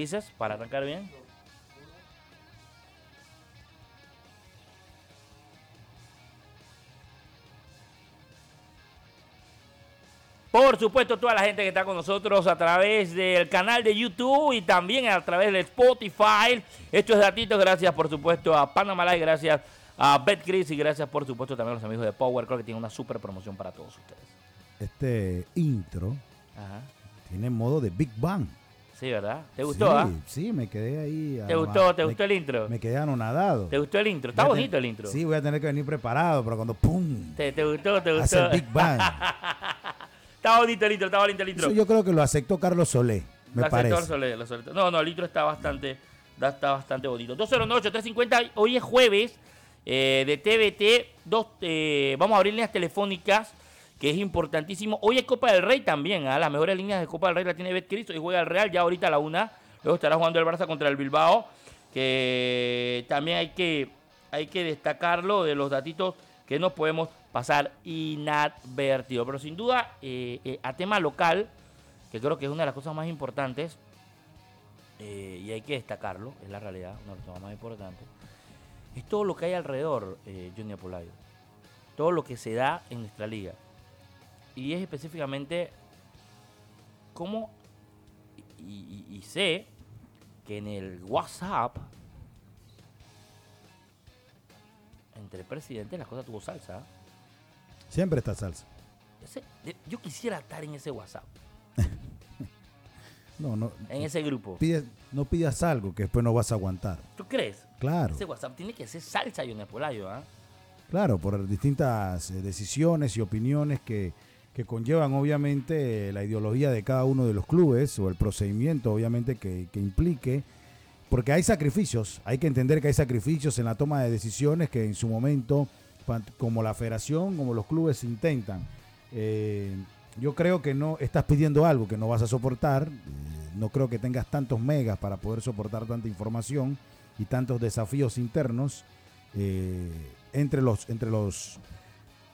dices? Para arrancar bien. Por supuesto, toda la gente que está con nosotros a través del canal de YouTube y también a través de Spotify. Esto es Datitos, gracias por supuesto a Panama gracias a BetCris y gracias por supuesto también a los amigos de Power. Creo que tienen una super promoción para todos ustedes. Este intro tiene modo de Big Bang. Sí, ¿verdad? ¿Te gustó? Sí, ah? sí me quedé ahí. ¿Te gustó? ¿Te gustó el intro? Me quedé anonadado. ¿Te gustó el intro? Está bonito el intro. Sí, voy a tener que venir preparado, pero cuando ¡pum! ¿Te, te gustó? ¿Te gustó? Hace Big Bang. Está bonito el intro, está bonito el intro. Eso yo creo que lo aceptó Carlos Solé, me parece. Solé, lo No, no, el intro está bastante, está bastante bonito. 209-350, hoy es jueves eh, de TVT. Dos, eh, vamos a abrir líneas telefónicas, que es importantísimo. Hoy es Copa del Rey también, ¿ah? las mejores líneas de Copa del Rey la tiene Betcris. Hoy juega el Real, ya ahorita a la una. Luego estará jugando el Barça contra el Bilbao, que también hay que, hay que destacarlo de los datitos que nos podemos pasar inadvertido. Pero sin duda, eh, eh, a tema local, que creo que es una de las cosas más importantes, eh, y hay que destacarlo, es la realidad, una de las cosas más importantes, es todo lo que hay alrededor, Junior Polayo. Todo lo que se da en nuestra liga. Y es específicamente cómo, y, y sé que en el WhatsApp, entre presidentes, las cosas tuvo salsa. Siempre está salsa. yo quisiera estar en ese WhatsApp. no, no. En ese grupo. no pidas algo que después no vas a aguantar. ¿Tú crees? Claro. Ese WhatsApp tiene que ser salsa y un Polayo, ¿ah? Claro, por distintas eh, decisiones y opiniones que, que, conllevan obviamente la ideología de cada uno de los clubes o el procedimiento obviamente que, que implique. Porque hay sacrificios, hay que entender que hay sacrificios en la toma de decisiones que en su momento como la federación, como los clubes intentan. Eh, yo creo que no estás pidiendo algo que no vas a soportar. No creo que tengas tantos megas para poder soportar tanta información y tantos desafíos internos eh, entre los entre los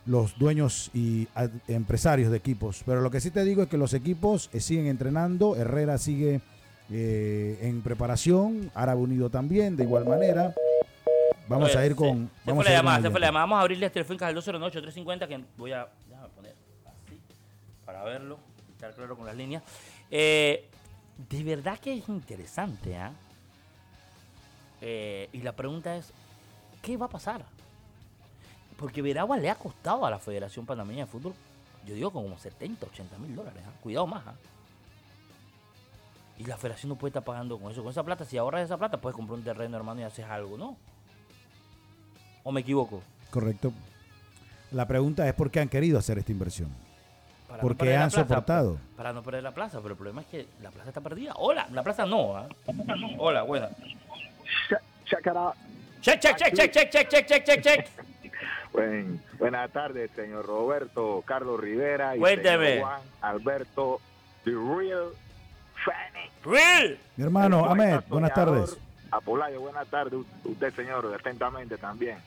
los dueños y empresarios de equipos. Pero lo que sí te digo es que los equipos siguen entrenando. Herrera sigue en preparación. Árabe Unido también, de igual manera. Vamos a ir con. Se, vamos fue la llamada, se fue la llamada. Vamos a abrirle este teléfono al 209-350 que voy a. Déjame poner así para verlo, estar claro con las líneas. Eh, de verdad que es interesante, ¿ah? ¿eh? Y la pregunta es: ¿qué va a pasar? Porque Veragua le ha costado a la Federación Panameña de Fútbol, yo digo como 70, 80 mil dólares. ¿ah? Cuidado más. ¿ah? Y la federación no puede estar pagando con eso. Con esa plata, si ahorras esa plata, puedes comprar un terreno, hermano, y haces algo, ¿no? ¿O me equivoco? Correcto. La pregunta es por qué han querido hacer esta inversión. ¿Por qué han soportado? Para, no perder la plaza, pero el problema es que la plaza está perdida. Hola, la plaza no. ¿ah? Hola, buena. Check, check, check, check, check, check, check, check, check, check. Buenas tardes, señor Roberto Carlos Rivera y Cuénteme. Juan Alberto The Real Fanny. Real. Mi hermano Ahmed, buenas tardes. Apolayo, buenas tardes. Usted, señor, atentamente también.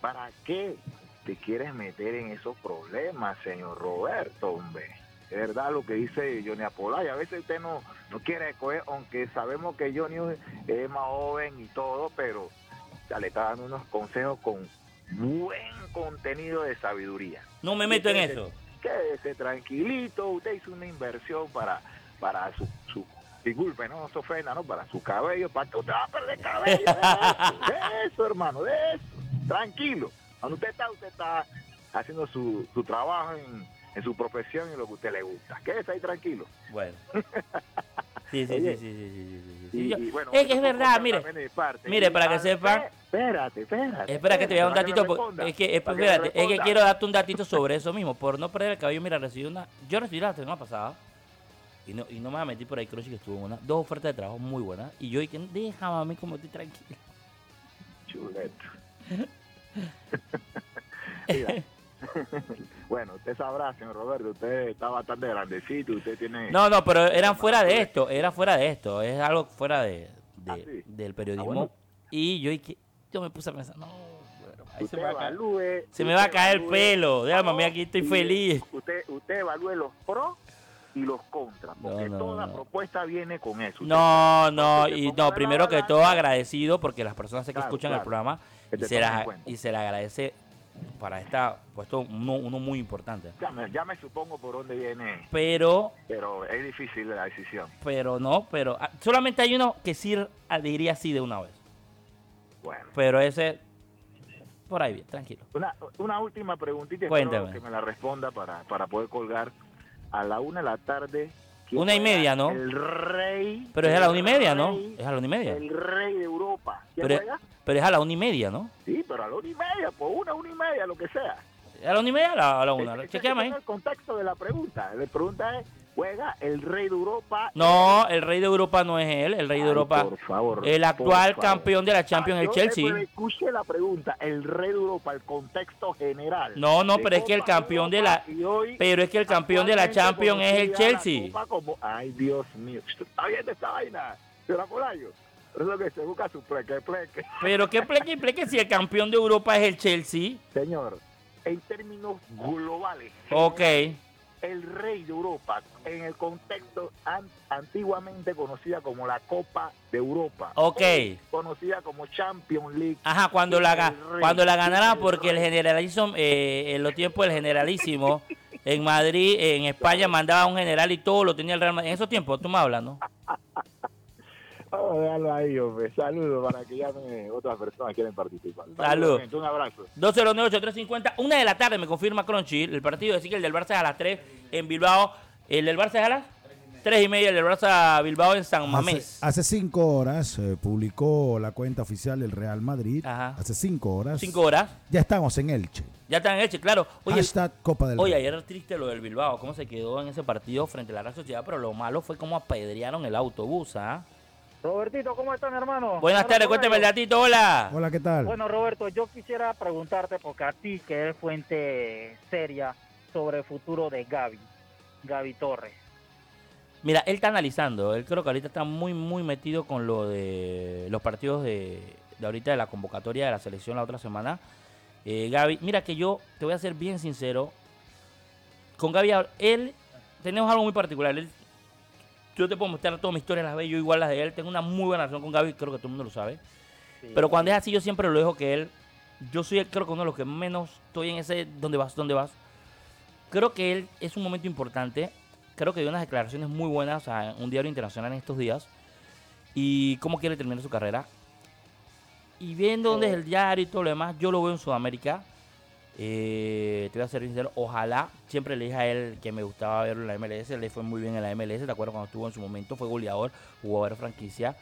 ¿Para qué te quieres meter en esos problemas, señor Roberto, hombre? Es verdad lo que dice Johnny Apolay. A veces usted no, no quiere aunque sabemos que Johnny es más joven y todo, pero ya le está dando unos consejos con buen contenido de sabiduría. No me meto en eso. Quédese tranquilito, usted hizo una inversión para, para su, su disculpe, no, se ofenda, ¿no? Para su cabello, para que usted va a perder cabello. De eso hermano, de eso tranquilo. Cuando usted está, usted está haciendo su, su trabajo en, en, su profesión y lo que a usted le gusta. Quédese ahí tranquilo. Bueno. Sí, sí, sí, sí, sí, sí, sí. bueno, es que es verdad, mire, mire, para que sepan. Espérate, espérate. Espera que te voy a dar un datito. es que, espérate, es que quiero darte un datito sobre eso mismo. Por no perder el cabello, mira, recibí una. Yo recibí la semana pasada. Y no, y no me voy a meter por ahí, Crochi, que estuvo una. Dos ofertas de trabajo muy buenas. Y yo dije, déjame a mí como estoy tranquilo. Chuleto. bueno, usted sabrá, señor Roberto, usted está bastante grandecito, usted tiene... No, no, pero eran fuera de esto, era fuera de esto, es algo fuera de, ah, del periodismo. Ah, y yo, yo me puse a pensar, no, ahí se, me va, se me va a caer el pelo, déjame, aquí estoy feliz. Usted, usted evalúe los pros y los contras, porque No, no, toda no. propuesta viene con eso. No, no, y no, primero que todo agradecido porque las personas que Claro, escuchan el programa y se, las- y se le agradece para esta puesto uno, uno muy importante. Ya me, ya me supongo por dónde viene, Pero, pero es difícil la decisión. pero no, pero ah, solamente hay uno que sí ah, diría sí de una vez. Bueno, Pero ese, por ahí bien, tranquilo. una, una última preguntita, Cuéntame. que me la responda para, para poder colgar. A la una de la tarde. ¿quién Una y media, ¿no? El rey. Pero es a la una y media, ¿no? Es a la una y media. El rey de Europa. ¿Quién Pero, juega? Pero es a la una y media, ¿no? Sí, pero a la una y media, pues una, una y media, lo que sea. ¿A la una y media a la, a la una? Ese- Chequeame ahí. es el contexto de la pregunta. La pregunta es, ¿juega el rey de Europa? No, el rey de Europa no es él, el rey de Europa. por favor, El por actual favor. campeón de la Champions, Ah, el Chelsea. Escuché la pregunta, el rey de Europa, el contexto general. No, no, pero es que el campeón de Europa, la- Pero es que el campeón de la Champions es el Chelsea. Como- Ay, Dios mío. ¿Está viendo esta vaina? ¿Señora Polayo? Es lo que se busca su pleque, pleque. Pero qué pleque pleque si el campeón de Europa es el Chelsea. Señor, en términos globales, Ok. el rey de Europa, en el contexto an- antiguamente conocida como la Copa de Europa. Ok. Conocida como Champions League. Ajá, cuando la, cuando la ganara, El porque el generalísimo, eh, en los tiempos del generalísimo, en Madrid, en España, mandaba un general y todo lo tenía el Real Madrid. En esos tiempos, tú me hablas, ¿no? Vamos a dejarlo ahí, hombre. Saludos para que llamen otras personas que quieren participar. Salud. gente, Un abrazo. 209-8350, una de la tarde me confirma Crunchy. El partido decir que el del Barça es a las 3 en Bilbao. El del Barça es a las 3 y media, el del Barça Bilbao en San Mamés. Hace, hace cinco horas eh, publicó la cuenta oficial del Real Madrid. Ajá. Hace cinco horas. 5 horas. Ya estamos en Elche. Ya están hechos, claro. Oye, Hashtag Copa del Oye, ayer era triste lo del Bilbao, cómo se quedó en ese partido frente a la Real Sociedad, pero lo malo fue cómo apedrearon el autobús, ¿ah? Robertito, ¿cómo están, hermano? Buenas tardes, por cuéntame el datito, hola. Hola, ¿qué tal? Bueno, Roberto, yo quisiera preguntarte, porque a ti, que eres fuente seria, sobre el futuro de Gaby, Gaby Torres. Mira, él está analizando, él creo que ahorita está muy, muy metido con lo de los partidos de, de ahorita de la convocatoria de la selección la otra semana. Eh, Gaby, mira que yo te voy a ser bien sincero, con Gaby, él, tenemos algo muy particular, él, yo te puedo mostrar toda mi historia, las ve yo igual las de él, tengo una muy buena relación con Gaby, creo que todo el mundo lo sabe. Sí. Pero cuando es así, yo siempre lo dejo que él. Yo soy, creo que uno de los que menos estoy en ese. ¿Dónde vas? ¿Dónde vas? Creo que él es un momento importante. Creo que dio unas declaraciones muy buenas a un diario internacional en estos días. Y cómo quiere terminar su carrera. Y viendo dónde es el diario y todo lo demás, yo lo veo en Sudamérica. Eh, te voy a ser sincero, ojalá. Siempre le dije a él que me gustaba verlo en la MLS. Le fue muy bien en la MLS. ¿Te acuerdas cuando estuvo en su momento? Fue goleador, jugador franquicia.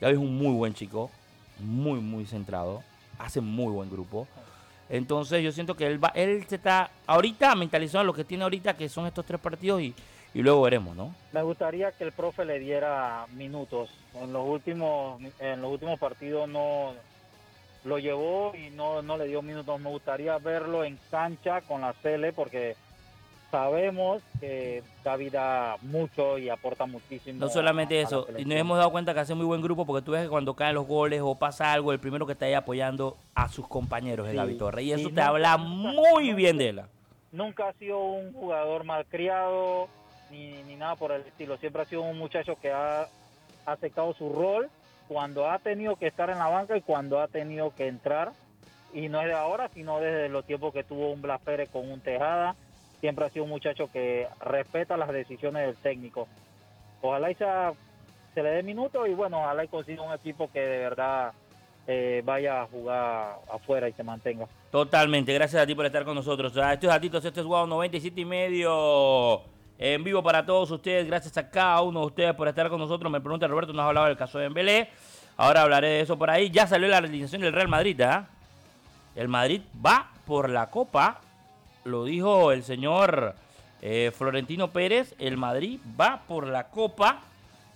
Gaby es un muy buen chico, muy, muy centrado, hace muy buen grupo. Entonces yo siento que él va, él se está ahorita mentalizado en lo que tiene ahorita, que son estos tres partidos, y, y luego veremos, ¿no? Me gustaría que el profe le diera minutos. En los últimos, en los últimos partidos no lo llevó y no, no le dio minutos. Me gustaría verlo en cancha con la Cele porque sabemos que Gaby da mucho y aporta muchísimo. No solamente a- a la eso, y nos hemos dado cuenta que hace muy buen grupo, porque tú ves que cuando caen los goles o pasa algo, el primero que está ahí apoyando a sus compañeros es Sí, Gaby Torres, y eso te nunca- habla muy bien de él. nunca ha sido un jugador malcriado ni, ni nada por el estilo. Siempre ha sido un muchacho que ha aceptado su rol cuando ha tenido que estar en la banca y cuando ha tenido que entrar. Y no es de ahora, sino desde los tiempos que tuvo un Blas Pérez con un Tejada. Siempre ha sido un muchacho que respeta las decisiones del técnico. Ojalá y sea- se le dé minutos y bueno, ojalá consiga un equipo que de verdad eh, vaya a jugar afuera y se mantenga. Totalmente, gracias a ti por estar con nosotros. Ah, Estos datitos, esto es Wow 97 y medio. En vivo para todos ustedes, gracias a cada uno de ustedes por estar con nosotros. Me pregunta Roberto, nos hablaba del caso de Dembélé. Ahora hablaré de eso por ahí. Ya salió la realización del Real Madrid, ¿ah? El Madrid va por la Copa. Lo dijo el señor eh, Florentino Pérez. El Madrid va por la Copa.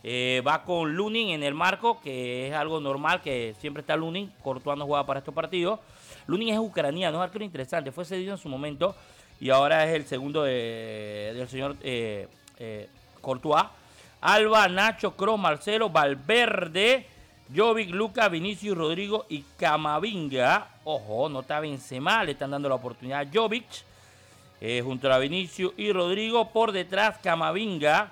Eh, va con Lunin en el marco, que es algo normal, que siempre está Lunin. Courtois no juega para estos partidos. Lunin es ucraniano, es arquero interesante. Fue cedido en su momento y ahora es el segundo de- del señor eh, eh, Courtois. Alba, Nacho, Kroos, Marcelo, Valverde, Jovic, Luca, Vinicius, Rodrigo y Camavinga. Ojo, no está Benzema, le están dando la oportunidad a Jovic. eh, junto a Vinicio y Rodrigo. Por detrás Camavinga,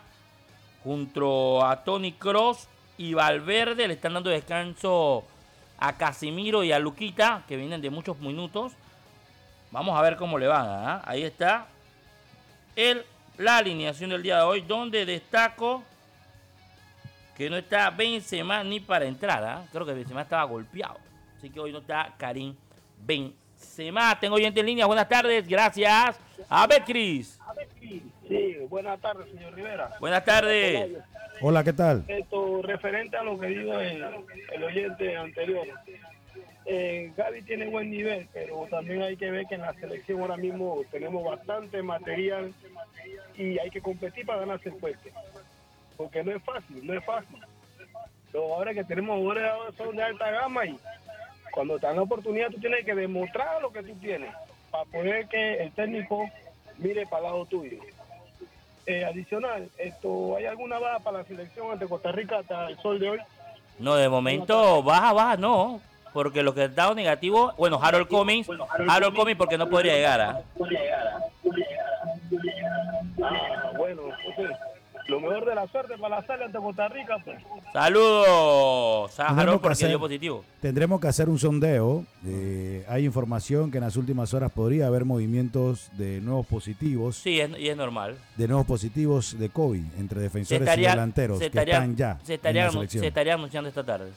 junto a Tony Cross y Valverde. Le están dando descanso a Casimiro y a Luquita, que vienen de muchos minutos. Vamos a ver cómo le van. ¿ah? Ahí está el, la alineación del día de hoy, donde destaco que no está Benzema ni para entrada. Creo que Benzema estaba golpeado. Así que hoy no está Karim Benzema. Tengo oyente en línea. Buenas tardes. Gracias. A ver, Cris. Sí, buenas tardes, señor Rivera. Buenas tardes. Hola, ¿qué tal? Esto referente a lo que dijo el, el oyente anterior. Eh, Gaby tiene buen nivel, pero también hay que ver que en la selección ahora mismo tenemos bastante material y hay que competir para ganarse el puesto porque no es fácil, no es fácil. Los jugadores que tenemos jugadores son de alta gama y cuando te dan la oportunidad tú tienes que demostrar lo que tú tienes para poder que el técnico mire para el lado tuyo. Eh, adicional, esto, ¿hay alguna baja para la selección ante Costa Rica hasta el sol de hoy? No, de momento baja, baja, no. Porque lo que ha dado negativo, bueno, Harold Cummings, Harold Cummings porque no podría llegar. ¿ah? Ah, bueno, lo mejor de la suerte para la sala ante Costa Rica. Pues. Saludos a Tendremos Harold que porque hacer- dio positivo. Tendremos que hacer un sondeo. Eh, hay información que en las últimas horas podría haber movimientos de nuevos positivos, Sí, es, y es normal. de nuevos positivos de COVID entre defensores estaría, y delanteros se que estaría- están ya se en estaría, la anu- selección. se estaría anunciando esta tarde.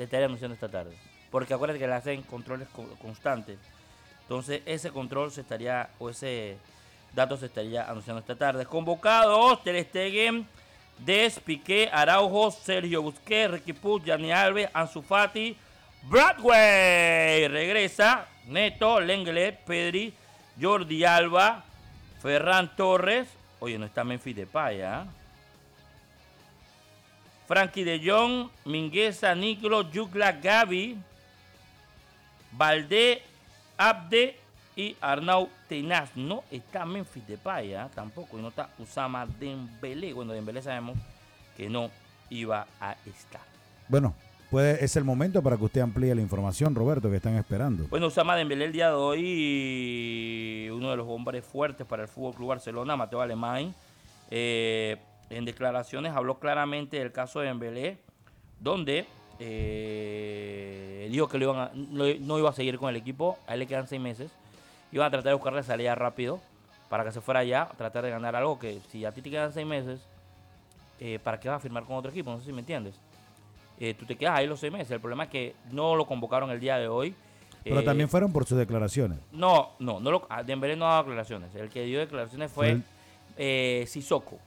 Se estaría anunciando esta tarde. Porque acuérdate que le hacen controles co- constantes. Entonces ese control se estaría, o ese dato se estaría anunciando esta tarde. Convocados, Ter Stegen, Des, Piqué, Araujo, Sergio Busquets, Ricky Puig, Dani Alves, Ansu Fati, Bradway. Regresa, Neto, Lenglet, Pedri, Jordi Alba, Ferran Torres. Oye, no está Memphis Depay, ¿ah? Frankie de Jong, Mingueza, Nicolo, Yugla, Gaby, Valdé, Abde y Arnau Tenaz. No está Memphis Depay, ¿ah? tampoco. Y no está Usama Dembélé. Bueno, Dembélé sabemos que no iba a estar. Bueno, puede, es el momento para que usted amplíe la información, Roberto, que están esperando. Bueno, Usama Dembélé el día de hoy, uno de los hombres fuertes para el Fútbol Club Barcelona, Mateo Alemán, eh, en declaraciones habló claramente del caso de Dembélé, donde eh, dijo que lo iban a- no, no iba a seguir con el equipo, a él le quedan seis meses, iban a tratar de buscarle salida rápido para que se fuera allá, tratar de ganar algo que si a ti te quedan seis meses, eh, ¿para qué vas a firmar con otro equipo? No sé si me entiendes. Eh, tú te quedas ahí los seis meses. El problema es que no lo convocaron el día de hoy. Pero Eh, también fueron por sus declaraciones. no, no, no lo, Dembélé no ha dado declaraciones. El que dio declaraciones fue Fue el- eh, Sissoko.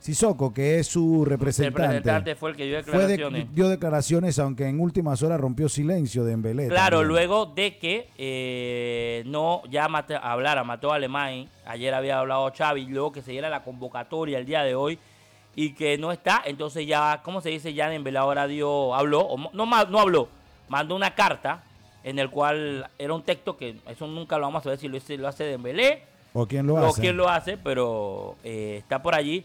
Sissoko, que es su El representante, representante fue el que dio fue de- declaraciones. dio declaraciones, aunque en últimas horas rompió silencio de Embelé. Claro, también. luego de que eh, no ya mate, hablara Mateo Alemán, ayer había hablado Xavi, luego que se diera la convocatoria el día de hoy y que no está, entonces ya, ¿cómo se dice? Ya Dembélé ahora dio, habló, o no, no habló, mandó una carta en el cual era un texto que eso nunca lo vamos a saber si lo, hace- lo hace Dembélé ¿O quién lo o hace? quién lo hace, pero eh, está por allí.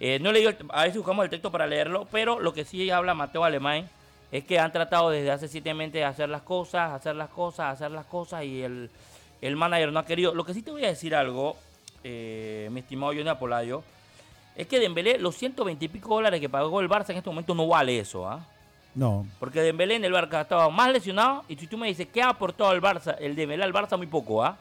Eh, no he leído, a ver si buscamos el texto para leerlo, pero lo que sí habla Mateo Alemán es que han tratado desde hace siete meses de hacer las cosas, hacer las cosas, hacer las cosas y el, el manager no ha querido. Lo que sí te voy a decir algo, eh, mi estimado Johnny Apolayo, es que Dembélé, los 120 y pico dólares que pagó el Barça en este momento no vale eso, ¿ah? No, Porque Dembélé en el Barça estaba más lesionado y si tú me dices qué ha aportado el Barça, el Dembélé al Barça muy poco, ¿ah?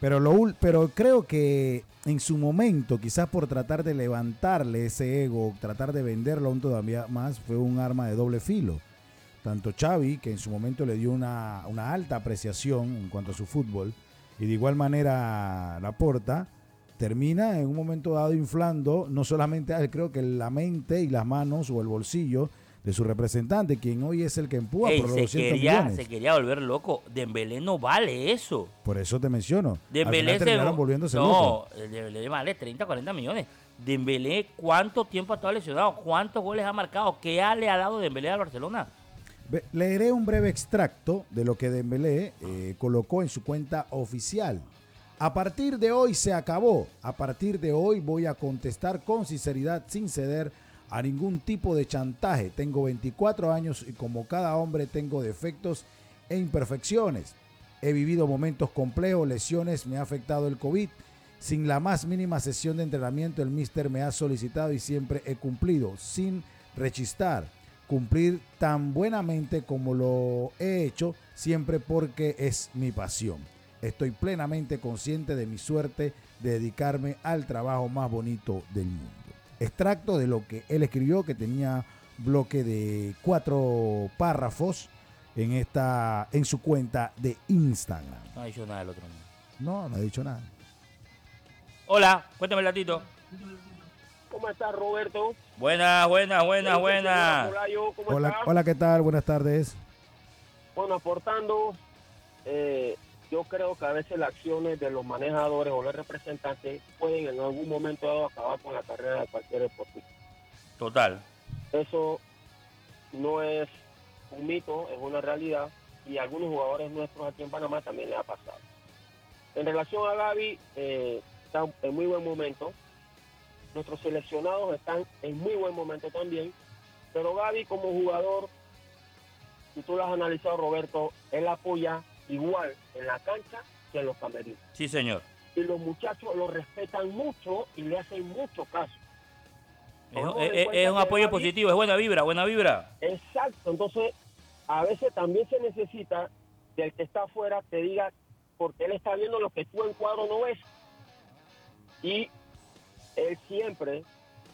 Pero, lo, pero creo que en su momento, quizás por tratar de levantarle ese ego, tratar de venderlo aún todavía más, fue un arma de doble filo. Tanto Xavi, que en su momento le dio una, una alta apreciación en cuanto a su fútbol, y de igual manera Laporta, termina en un momento dado inflando no solamente creo que la mente y las manos o el bolsillo de su representante, quien hoy es el que empuja Ey, por los se, 200 quería, millones. se quería volver loco. Dembélé no vale eso. Por eso te menciono. Dembélé se- volviéndose. No, el Dembélé vale 30, 40 millones. Dembélé, ¿cuánto tiempo ha estado lesionado? ¿Cuántos goles ha marcado? ¿Qué le ha dado Dembélé al Barcelona? Leeré un breve extracto de lo que Dembélé eh, colocó en su cuenta oficial. A partir de hoy se acabó. A partir de hoy voy a contestar con sinceridad, sin ceder a ningún tipo de chantaje. Tengo 24 años y como cada hombre tengo defectos e imperfecciones. He vivido momentos complejos, lesiones, me ha afectado el COVID. Sin la más mínima sesión de entrenamiento, el mister me ha solicitado y siempre he cumplido, sin rechistar. Cumplir tan buenamente como lo he hecho, siempre porque es mi pasión. Estoy plenamente consciente de mi suerte de dedicarme al trabajo más bonito del mundo. Extracto de lo que él escribió, que tenía bloque de cuatro párrafos en esta en su cuenta de Instagram. No ha dicho nada del otro. No, no ha dicho nada. Hola, cuéntame el latito. ¿Cómo estás, Roberto? Buenas, buenas, buenas, buenas. ¿Cómo Hola, hola, ¿qué tal? Buenas tardes. Bueno, aportando, eh, yo creo que a veces las acciones de los manejadores o los representantes pueden en algún momento dado acabar con la carrera de cualquier deportista. Total. Eso no es un mito, es una realidad y a algunos jugadores nuestros aquí en Panamá también le ha pasado. En relación a Gaby, eh, está en muy buen momento. Nuestros seleccionados están en muy buen momento también. Pero Gaby como jugador, si tú lo has analizado Roberto, él apoya igual en la cancha que en los camerinos. Sí, señor. Y los muchachos lo respetan mucho y le hacen mucho caso. Es, un apoyo positivo, es buena vibra, buena vibra. Exacto, entonces a veces también se necesita del que está afuera que diga, porque él está viendo lo que tú en cuadro no ves. Y él siempre,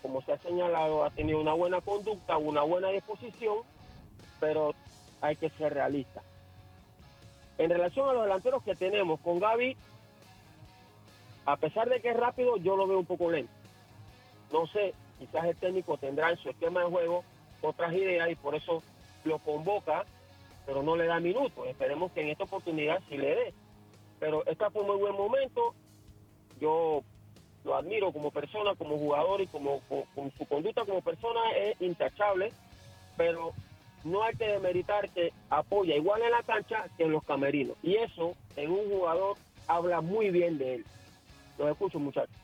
como se ha señalado, ha tenido una buena conducta, una buena disposición, pero hay que ser realista. En relación a los delanteros que tenemos con Gaby, a pesar de que es rápido, yo lo veo un poco lento. No sé, quizás el técnico tendrá en su esquema de juego otras ideas y por eso lo convoca, pero no le da minutos. Esperemos que en esta oportunidad sí le dé. Pero está por muy buen momento. Yo lo admiro como persona, como jugador y como con su conducta como persona es intachable, pero no hay que demeritar que apoya igual en la cancha que en los camerinos. Y eso en un jugador habla muy bien de él. Los escucho, muchachos.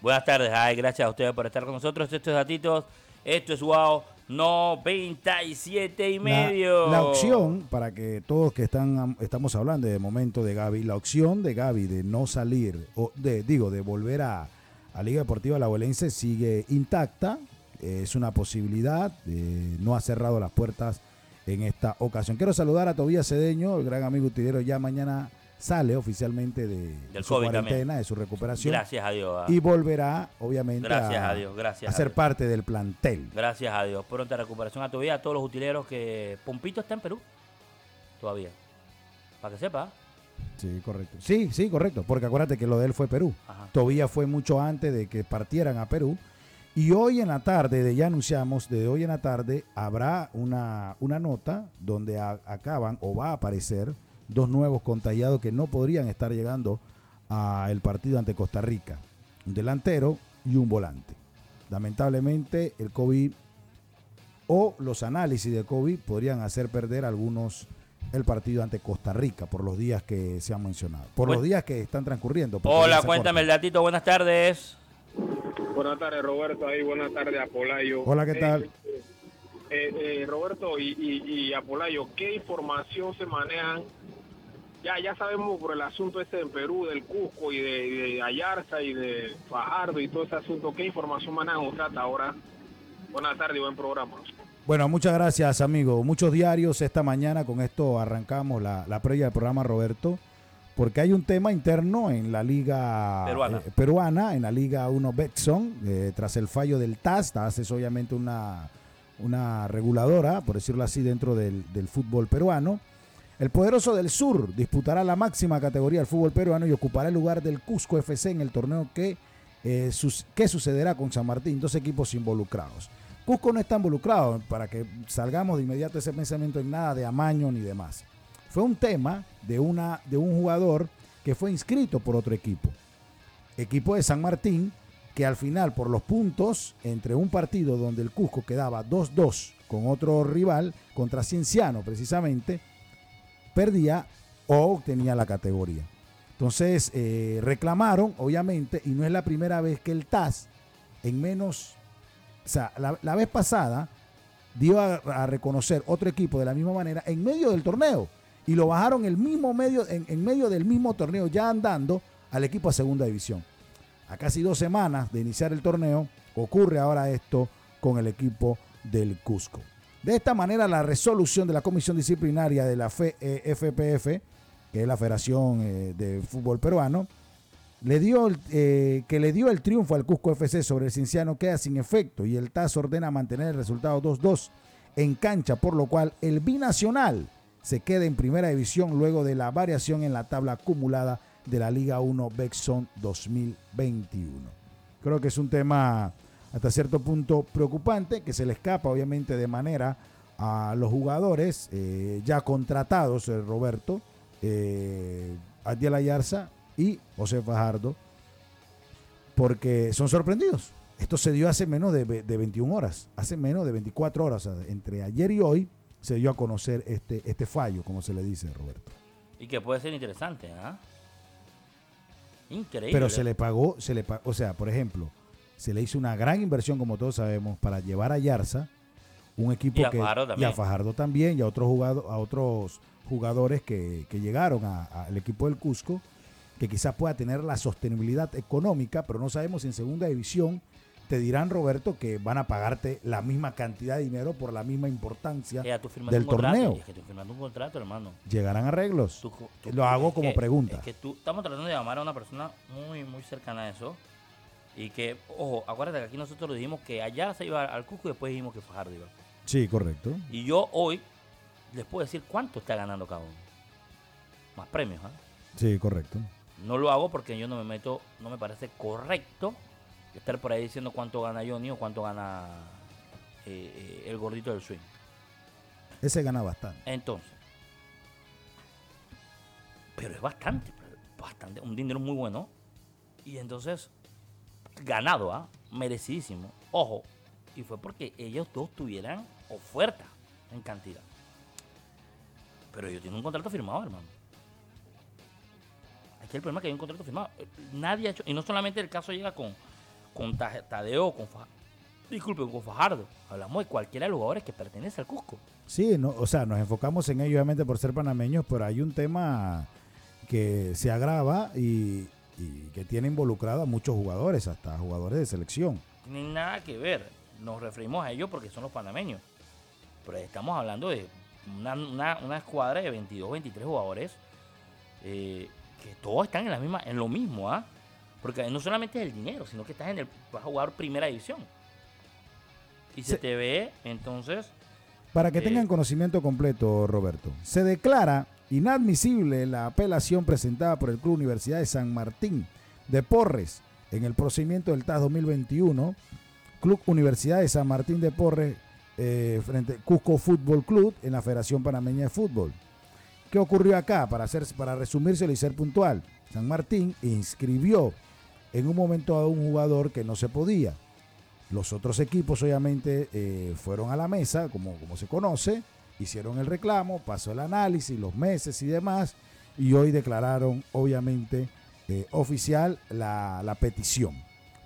Buenas tardes, ay, gracias a ustedes por estar con nosotros. Esto es Datitos, esto es Wow 97 y La- medio. La, opción, para que todos que están estamos hablando de momento de Gaby, la opción de Gaby de no salir, o de, digo, de volver a, a Liga Deportiva Alajuelense sigue intacta. Eh, es una posibilidad, no ha cerrado las puertas en esta ocasión. Quiero saludar a Tobías Cedeño, el gran amigo utilero, ya mañana sale oficialmente de, Del su COVID cuarentena, también. de su recuperación. Gracias a Dios. Y volverá, obviamente, Gracias a, a Dios, gracias a a ser Dios. parte del plantel. Gracias a Dios. Pronta recuperación a vida, a todos los utileros que. Pompito está en Perú. Todavía. Para que sepa. Sí, correcto. Sí, sí, correcto. Porque acuérdate que lo de él fue Perú. Ajá. Todavía fue mucho antes de que partieran a Perú. Y hoy en la tarde, de ya anunciamos, de hoy en la tarde habrá una, una nota donde a- acaban o va a aparecer dos nuevos contagiados que no podrían estar llegando al partido ante Costa Rica. Un delantero y un volante. Lamentablemente el COVID o los análisis de COVID podrían hacer perder algunos el partido ante Costa Rica por los días que se han mencionado, por Bueno. los días que están transcurriendo. Hola, cuéntame el datito. Buenas tardes. Buenas tardes, Roberto. Ahí, buenas tardes, Apolayo. Hola, ¿qué tal? Eh, eh, eh, Roberto y, y, y Apolayo, ¿qué información se manejan? Ya, ya sabemos por el asunto este en Perú, del Cusco y de, de Ayarza y de Fajardo y todo ese asunto. ¿Qué información manejan ustedes hasta ahora? Buenas tardes y buen programa. Bueno, muchas gracias, amigo. Muchos diarios esta mañana, con esto arrancamos la, la previa del programa, Roberto, porque hay un tema interno en la liga Peruana. eh, peruana, en la liga 1 Betson, eh, tras el fallo del TAS. TAS es obviamente una, una reguladora, por decirlo así, dentro del, del fútbol peruano. El poderoso del sur disputará la máxima categoría del fútbol peruano y ocupará el lugar del Cusco FC en el torneo que, eh, sus- que sucederá con San Martín, dos equipos involucrados. Cusco no está involucrado, para que salgamos de inmediato ese pensamiento en nada de amaño ni demás. Fue un tema de, una, de un jugador que fue inscrito por otro equipo. Equipo de San Martín, que al final por los puntos, entre un partido donde el Cusco quedaba 2-2 con otro rival, contra Cienciano precisamente, perdía o obtenía la categoría. Entonces eh, reclamaron, obviamente, y no es la primera vez que el TAS, en menos, o sea, la, la vez pasada dio a, a reconocer otro equipo de la misma manera en medio del torneo. Y lo bajaron el mismo medio, en, medio del mismo torneo, ya andando al equipo a segunda división. A casi dos semanas de iniciar el torneo, ocurre ahora esto con el equipo del Cusco. De esta manera, la resolución de la Comisión Disciplinaria de la FPF, que es la Federación eh, de Fútbol Peruano, le dio, eh, que le dio el triunfo al Cusco FC sobre el Cinciano queda sin efecto y el TAS ordena mantener el resultado 2-2 en cancha, por lo cual el binacional se queda en primera división luego de la variación en la tabla acumulada de la Liga 1 Bexon 2021. Creo que es un tema hasta cierto punto preocupante que se le escapa obviamente de manera a los jugadores eh, ya contratados, eh, Roberto, eh, Adiel Ayarza y José Fajardo, porque son sorprendidos. Esto se dio hace menos de, de 21 horas, hace menos de 24 horas, entre ayer y hoy se dio a conocer este, este fallo, como se le dice, Roberto. Y que puede ser interesante, ¿ah? Increíble. Pero se le pagó, se le o sea, por ejemplo, se le hizo una gran inversión, como todos sabemos, para llevar a Yarza, un equipo Y a que Fajardo y a. Fajardo también, y a otros jugadores, a otros jugadores que, que llegaron al equipo del Cusco, que quizás pueda tener la sostenibilidad económica, pero no sabemos si en segunda división te dirán, Roberto, que van a pagarte la misma cantidad de dinero por la misma importancia. Firmaste del torneo. Es que tú firmaste un contrato, hermano. ¿Llegarán arreglos? Tú- tú- Lo hago como que- pregunta. Es que tú, estamos tratando de llamar a una persona muy, muy cercana a eso. Y que, ojo, acuérdate que aquí nosotros dijimos que allá se iba al Cusco y después dijimos que Fajardo iba. Sí, correcto. Y yo hoy les puedo decir cuánto está ganando cada uno. Más premios, ¿ah? Sí, correcto. No lo hago porque yo no me meto, no me parece correcto estar por ahí diciendo cuánto gana Johnny o cuánto gana eh, eh, el gordito del swing. Ese gana bastante. Entonces, pero es bastante, bastante, un dinero muy bueno. Y entonces, ganado, ¿ah? Merecidísimo. Ojo, y fue porque ellos dos tuvieran oferta en cantidad. Pero ellos tienen un contrato firmado, hermano. Aquí el problema es que hay un contrato firmado. Eh, Nadie ha hecho, y no solamente el caso llega con, con Ta- Tadeo, con Fajardo. Disculpen, con Fajardo. Hablamos de cualquiera de los jugadores que pertenece al Cusco. Sí, no, o sea, nos enfocamos en ello obviamente por ser panameños, pero hay un tema que se agrava y, y que tiene involucrado a muchos jugadores, hasta jugadores de selección. Tienen nada que ver. Nos referimos a ellos porque son los panameños. Pero estamos hablando de una, una- una escuadra de 22, 23 jugadores eh, que todos están en la misma, en lo mismo, ¿ah? Porque no solamente es el dinero, sino que estás en el, vas a jugar primera división. Y se Se- te ve, entonces, Para que Eh. tengan conocimiento completo, Roberto, se declara inadmisible la apelación presentada por el Club Universidad de San Martín de Porres en el procedimiento del TAS 2021. Club Universidad de San Martín de Porres eh, frente Cusco Fútbol Club en la Federación Panameña de Fútbol. ¿Qué ocurrió acá? Para, hacer, para resumírselo y ser puntual, San Martín inscribió en un momento a un jugador que no se podía. Los otros equipos obviamente eh, fueron a la mesa, como, como se conoce, hicieron el reclamo, pasó el análisis, los meses y demás, y hoy declararon obviamente eh, oficial la, la petición.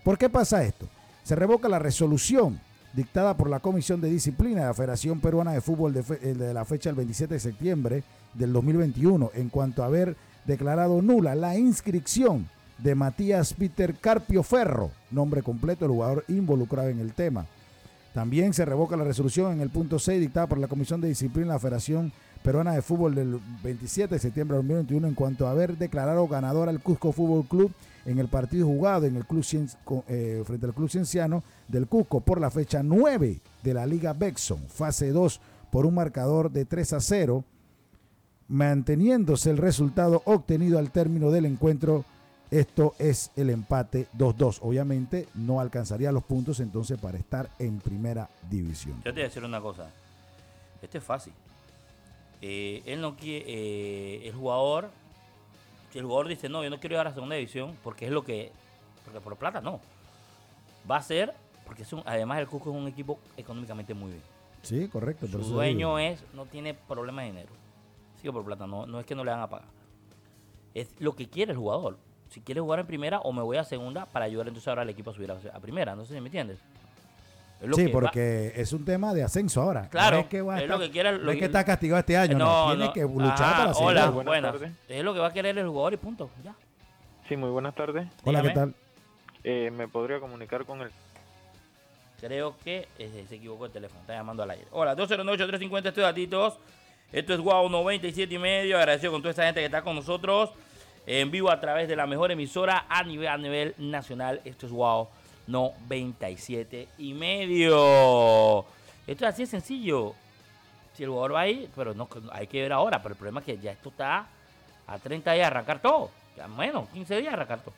¿Por qué pasa esto? Se revoca la resolución dictada por la Comisión de Disciplina de la Federación Peruana de Fútbol de, eh, de la fecha del 27 de septiembre del 2021 en cuanto a haber declarado nula la inscripción de Matías Peter Carpio Ferro, nombre completo del jugador involucrado en el tema. También se revoca la resolución en el punto 6 dictada por la Comisión de Disciplina de la Federación Peruana de Fútbol del 27 de septiembre de 2021 en cuanto a haber declarado ganador al Cusco Fútbol Club en el partido jugado en el club eh, frente al Club Cienciano del Cusco por la fecha 9 de la Liga Bexon, fase 2, por un marcador de 3 a 0, manteniéndose el resultado obtenido al término del encuentro. Esto es el empate 2-2. Obviamente no alcanzaría los puntos entonces para estar en primera división. yo te voy a decir una cosa. Esto es fácil. Eh, él no quiere, eh, el jugador, el jugador dice, no, yo no quiero ir a la segunda división, porque es lo que, porque por plata no. Va a ser, porque es un- además el Cusco es un equipo económicamente muy bien. Sí, correcto. Su dueño es, no tiene problema de dinero. Sigue por plata, no, no es que no le van a pagar. Es lo que quiere el jugador. Si quiere jugar en primera o me voy a segunda para ayudar entonces ahora al equipo a subir a, a primera. No sé si me entiendes. Es lo Sí, que va- porque es un tema de ascenso ahora. Claro, no es que, va a es estar- lo que quiera- no lo es que- está castigado este año, no, tiene no. que luchar Ajá, para seguir. Hola, Buenas buenas. tardes. Es lo que va a querer el jugador y punto. Ya. Sí, muy buenas tardes. Hola, ¿qué dígame. tal? Eh, ¿Me podría comunicar con el Creo que eh, se equivocó el teléfono. Está llamando al aire. Hola, 209-350, estoy datitos. Esto es Wow 97 y medio. Agradecido con toda esta gente que está con nosotros en vivo a través de la mejor emisora a nivel, a nivel nacional. Esto es Wow 97 y medio. Esto es así de sencillo. Si el jugador va ahí, pero no, hay que ver ahora. Pero el problema es que ya esto está a 30 días de arrancar todo. Ya menos, 15 días de arrancar todo.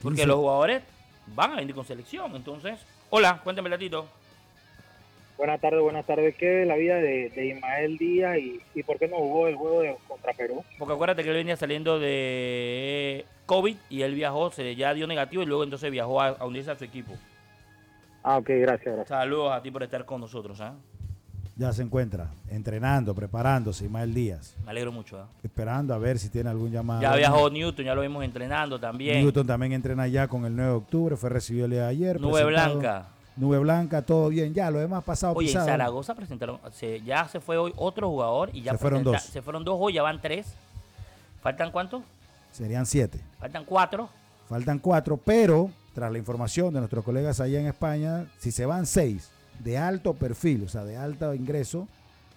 Porque 15. los jugadores van a venir con selección. Entonces, hola, cuéntame, Latito. Buenas tardes, buenas tardes. ¿Qué de la vida de, de Ismael Díaz y, y por qué no jugó el juego de, contra Perú? Porque acuérdate que él venía saliendo de COVID y él viajó, se ya dio negativo y luego entonces viajó a, a unirse a su equipo. Ah, ok, gracias, gracias. Saludos a ti por estar con nosotros. ¿ah? Ya se encuentra entrenando, preparándose, Ismael Díaz, Me alegro mucho. ¿ah? esperando a ver si tiene algún llamado. Ya viajó Newton, ya lo vimos entrenando también. Newton también entrena ya con el 9 de octubre, fue recibido el día de ayer. Nube presentado. Blanca. Nube Blanca, todo bien, ya, lo demás pasado Oye, en. Zaragoza presentaron, se- ya se fue hoy otro jugador y ya Se fueron dos. Se fueron dos hoy, ya van tres. ¿Faltan cuántos? Serían siete. Faltan cuatro. Faltan cuatro, pero tras la información de nuestros colegas allá en España, si se van seis de alto perfil, o sea, de alto ingreso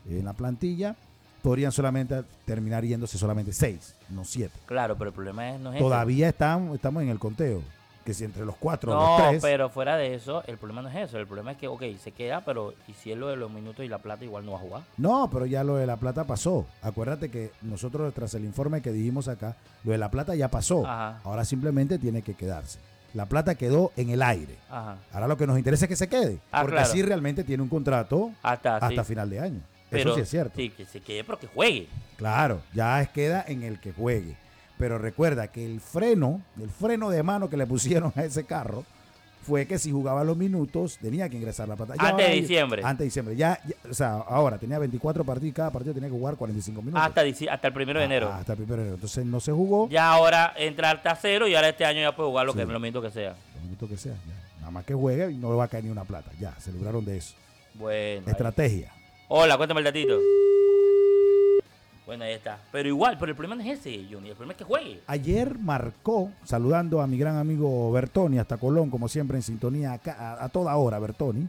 eh, en la plantilla, podrían solamente terminar yéndose solamente seis, no siete. Claro, pero el problema es, no es ese. Todavía están, estamos en el conteo, que si entre los cuatro o No, los tres, pero fuera de eso, el problema no es eso. El problema es que, ok, se queda, pero y si es lo de los minutos y la plata, igual no va a jugar. no, pero ya lo de la plata pasó. Acuérdate que nosotros tras el informe que dijimos acá, lo de la plata ya pasó. Ajá. Ahora simplemente tiene que quedarse. La plata quedó en el aire. Ajá. Ahora lo que nos interesa es que se quede, Ah, porque claro. así realmente tiene un contrato Hasta, hasta sí. final de año. Pero, Eso sí es cierto. Sí, que se quede, pero que juegue. Claro, ya queda en el que juegue. Pero recuerda que el freno, el freno de mano que le pusieron a ese carro, fue que si jugaba los minutos tenía que ingresar la plata. Ya Antes de diciembre. Antes de diciembre. Ya, ya, o sea, ahora tenía 24 partidos y cada partido tenía que jugar 45 minutos. Hasta, hasta el primero de Ah, enero. Hasta el primero de enero. Entonces no se jugó Ya ahora entra al cero y ahora este año ya puede jugar lo Sí. que los minutos que sea. los minutos que sea. ya. Nada más que juegue y no le va a caer ni una plata. Ya, se libraron de eso. Bueno. ahí. Estrategia. Hola, cuéntame el datito. Bueno, ahí está. Pero igual, pero el problema no es ese, Johnny. El problema es que juegue. Ayer marcó, saludando a mi gran amigo Bertoni, hasta Colón, como siempre en sintonía acá, a, toda hora, Bertoni.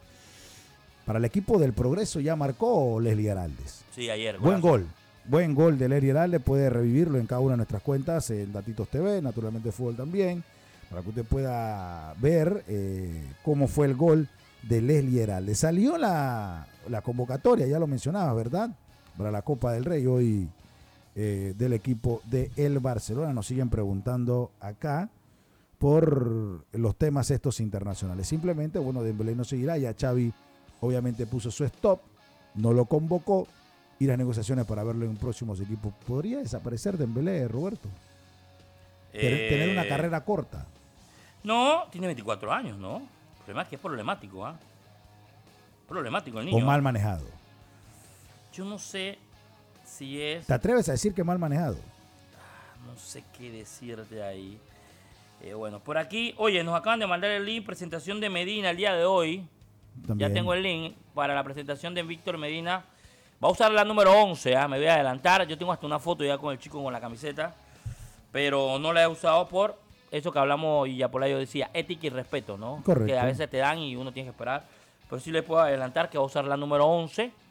Para el equipo del Progreso ya marcó Leslie Heraldes. Sí, ayer. Buen golazo. gol. Buen gol de Leslie Heraldes. Puede revivirlo en cada una de nuestras cuentas, en Datitos TV, naturalmente fútbol también, para que usted pueda ver eh, cómo fue el gol de Leslie Heraldes. Salió la, la convocatoria, ya lo mencionabas, ¿verdad? Para la Copa del Rey hoy eh, del equipo de El Barcelona. Nos siguen preguntando acá por los temas estos internacionales. Simplemente, bueno, Dembélé no seguirá, ya Xavi obviamente puso su stop, no lo convocó y las negociaciones para verlo en próximos equipos. ¿Podría desaparecer Dembélé, Roberto? Tener- Eh, Tener una carrera corta. No, tiene 24 años, ¿no? El problema es que es problemático, ¿ah? Problemático el niño. o mal ¿ah? manejado. Yo no sé si es. ¿Te atreves a decir que mal manejado? No sé qué decirte ahí. Eh, bueno, por aquí, oye, nos acaban de mandar el link, presentación de Medina el día de hoy. También. Ya tengo el link para la presentación de Víctor Medina. Va a usar la número 11, ¿ah? me voy a adelantar. Yo tengo hasta una foto ya con el chico con la camiseta. Pero no la he usado por eso que hablamos y ya por ahí yo decía, ética y respeto, ¿no? Correcto. Que a veces te dan y uno tiene que esperar. Pero sí le puedo adelantar que va a usar la número 11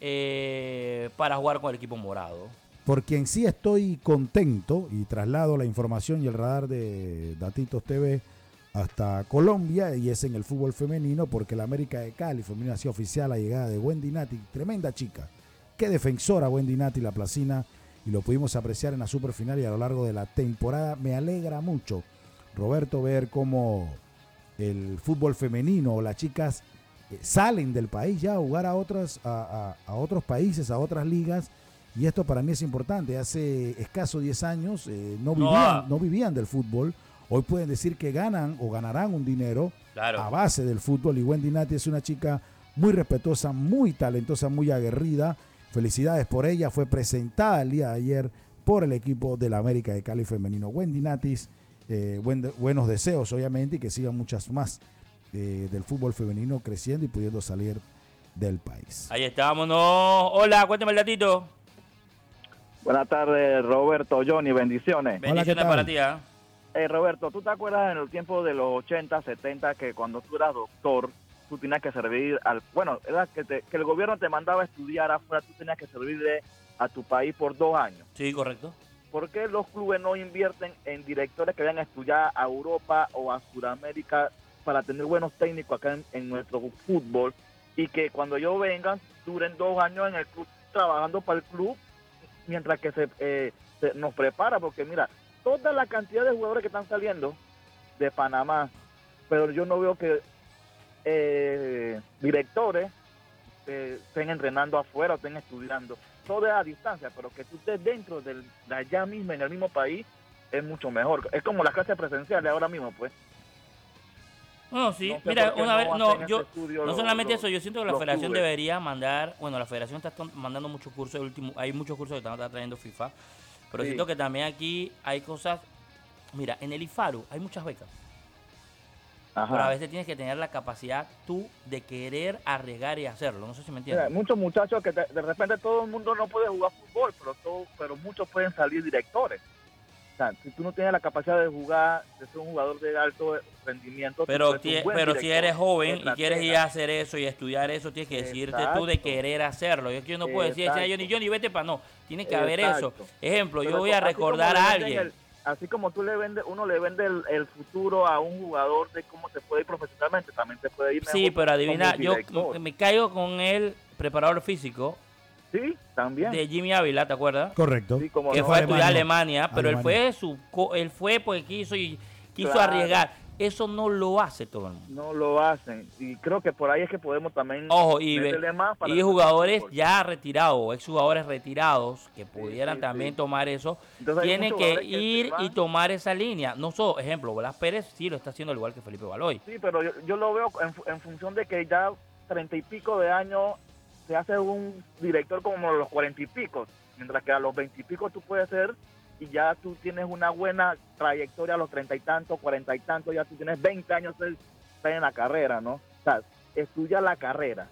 eh, para jugar con el equipo morado. Por quien sí estoy contento y traslado la información y el radar de Datitos TV hasta Colombia y es en el fútbol femenino porque la América de Cali femenina ha sido oficial la llegada de Wendy Nati, tremenda chica. Qué defensora Wendy Nati, la placina, y lo pudimos apreciar en la superfinal y a lo largo de la temporada. Me alegra mucho, Roberto, ver cómo el fútbol femenino o las chicas eh, salen del país ya a jugar a, otras, a, a- a otros países, a otras ligas. Y esto para mí es importante. Hace escaso 10 años eh, no, vivían, no vivían del fútbol. Hoy pueden decir que ganan o ganarán un dinero Claro. a base del fútbol. Y Wendy Nati es una chica muy respetuosa, muy talentosa, muy aguerrida. Felicidades por ella. Fue presentada el día de ayer por el equipo de la América de Cali femenino. Wendy Natis, eh, buen- buenos deseos obviamente y que sigan muchas más eh, del fútbol femenino creciendo y pudiendo salir del país. Ahí está, vámonos. Hola, cuéntame el datito. Buenas tardes, Roberto, Johnny, bendiciones. Bendiciones para ti, ¿ah? Eh, Roberto, ¿tú te acuerdas en el tiempo de los 80, 70 que cuando tú eras doctor, tú tenías que servir al... Bueno, era que, te- que el gobierno te mandaba a estudiar afuera, tú tenías que servirle a tu país por dos años. Sí, correcto. ¿Por qué los clubes no invierten en directores que vayan a estudiar a Europa o a Sudamérica para tener buenos técnicos acá en, nuestro fútbol y que cuando ellos vengan duren dos años en el club trabajando para el club mientras que se, eh, se nos prepara? Porque mira, toda la cantidad de jugadores que están saliendo de Panamá, pero yo no veo que eh, directores eh, estén entrenando afuera estén estudiando. Todo es a distancia, pero que tú estés dentro del, de allá mismo, en el mismo país, es mucho mejor. Es como las clases presenciales ahora mismo, pues. No, sí. No sé Mira, una vez, no, yo, no solamente los- eso, yo siento que la federación clubes. debería mandar, bueno, la federación está mandando muchos cursos, el último, hay muchos cursos que están está trayendo FIFA, pero Sí. siento que también aquí hay cosas, mira, en el IFARU hay muchas becas, pero a Ajá. veces tienes que tener la capacidad tú de querer arriesgar y hacerlo, no sé si me Mira, entiendes. muchos muchachos que te- de repente todo el mundo no puede jugar fútbol, pero todo, pero muchos pueden salir directores. O sea, si tú no tienes la capacidad de jugar, de ser un jugador de alto rendimiento, Pero, pero si eres joven y quieres ir a hacer eso y estudiar eso, tienes que decirte tú de querer hacerlo. Yo, yo no puedo decir, "Decía, Johnny, Johnny, vete para no. Tiene que haber eso. Ejemplo, yo voy a recordar a alguien. el- así como tú le vendes, uno le vende el, el futuro a un jugador de cómo se puede ir profesionalmente, también te puede ir mejor Sí, pero adivina, yo me caigo con el preparador físico Sí, también. de Jimmy Ávila, ¿te acuerdas? Correcto. Sí, como Que no. fue a estudiar a Alemania. Alemania, pero él fue su co- él fue porque quiso y quiso Claro. arriesgar. Eso no lo hace todo el mundo. no lo hacen. Y creo que por ahí es que podemos también Ojo, y, más para y jugadores ya retirados, exjugadores retirados, que pudieran sí, también sí. tomar eso, Entonces, tienen que ir y tomar esa línea. No solo, ejemplo, Blas Pérez sí lo está haciendo al igual que Felipe Baloy. Sí, pero yo, yo lo veo en función de que ya treinta y pico de años se hace un director como los cuarenta y pico, mientras que a los veintipico tú puedes ser y ya tú tienes una buena trayectoria a los treinta y tantos, cuarenta y tantos, ya tú tienes 20 años de estar en la carrera, ¿no? O sea, estudia la carrera.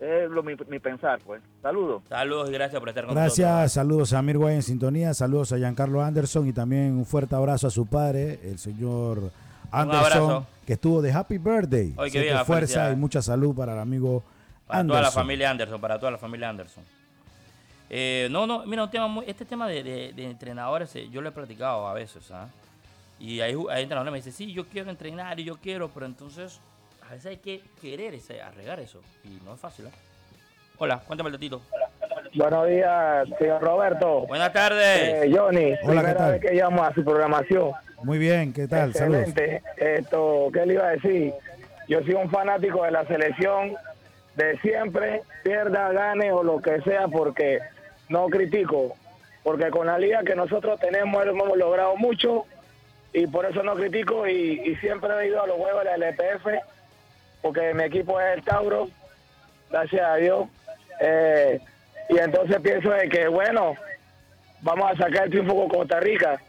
Es lo, mi, mi pensar, pues. Saludos. Saludos y gracias por estar con Gracias, saludos a Amir Guay en sintonía, saludos a Giancarlo Anderson y también un fuerte abrazo a su padre, el señor Anderson, que estuvo de Happy Birthday. Bien, que fuerza y mucha salud para el amigo Para Anderson. toda la familia Anderson, para toda la familia Anderson. Eh, no, no, mira, un tema muy- este tema de, de- de entrenadores, eh, yo lo he practicado a veces, ¿ah? Y hay, hay entrenadores que me dicen, sí, yo quiero entrenar y yo quiero, pero entonces a veces hay que querer ese, arregar eso. Y no es fácil, ¿ah? Hola, cuéntame el datito. Buenos días, señor Roberto. Buenas tardes. Eh, Johnny, Hola, ¿qué primera tal? vez que llamo a su programación. Muy bien, ¿qué tal? Saludos. Excelente. Esto, ¿qué le iba a decir? Yo soy un fanático de la selección de siempre, pierda, gane o lo que sea, porque no critico. Porque con la liga que nosotros tenemos hemos logrado mucho y por eso no critico y, y siempre he ido a los juegos de la LPF porque mi equipo es el Tauro, gracias a Dios. Eh, y entonces pienso de que, bueno, vamos a sacar el triunfo con Costa Rica.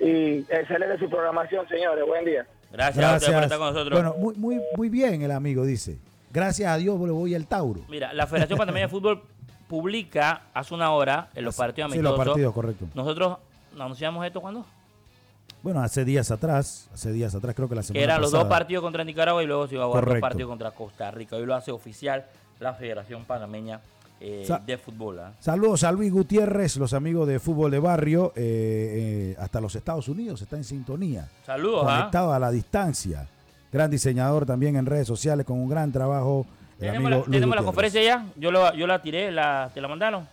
Y excelente su programación, señores. Buen día. Gracias, a usted por estar con nosotros. Bueno, muy, muy, muy bien el amigo, dice. Gracias a Dios le voy al Tauro. Mira, la Federación Panameña de Fútbol publica hace una hora en los partidos Sí, los amistosos. partidos, correcto. Nosotros anunciamos esto cuando? Bueno, hace días atrás, hace días atrás, creo que la semana Que eran los dos partidos contra Nicaragua y luego se iba a jugar dos Correcto. partidos contra Costa Rica. Hoy lo hace oficial la Federación Panameña eh, de Fútbol. ¿ah? Saludos a Luis Gutiérrez, los amigos de fútbol de barrio, eh, eh, hasta los Estados Unidos, está en sintonía. Saludos, ¿ah? Conectado a la distancia. Gran diseñador también en redes sociales con un gran trabajo. El ¿Tenemos, amigo la, tenemos conferencia ya? Yo, lo- yo la tiré, la, ¿te la mandaron?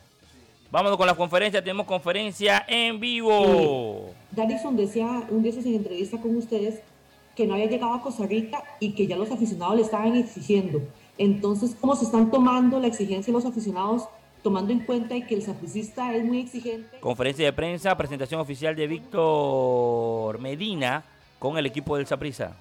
Vámonos con la conferencia. Tenemos conferencia en vivo. Darlison decía un día en entrevista con ustedes que no había llegado a Costa Rica y que ya los aficionados le estaban exigiendo. Entonces, ¿cómo se están tomando la exigencia de los aficionados, tomando en cuenta que el sapricista es muy exigente? Conferencia de prensa, presentación oficial de Víctor Medina con el equipo del Saprissa.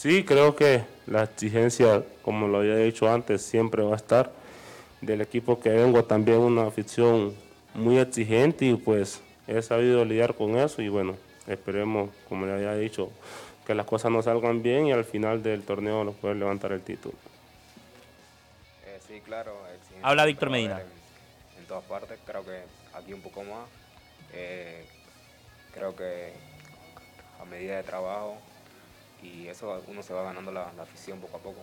Sí, creo que la exigencia, como lo había dicho antes, siempre va a estar. Del equipo que vengo también una afición muy exigente y pues he sabido lidiar con eso y bueno, esperemos, como le había dicho, que las cosas no salgan bien y al final del torneo nos pueden levantar el título. Eh, sí, claro. Habla Víctor Medina. En, en todas partes, creo que aquí un poco más. Eh, creo que a medida de trabajo y eso uno se va ganando la, afición poco a poco.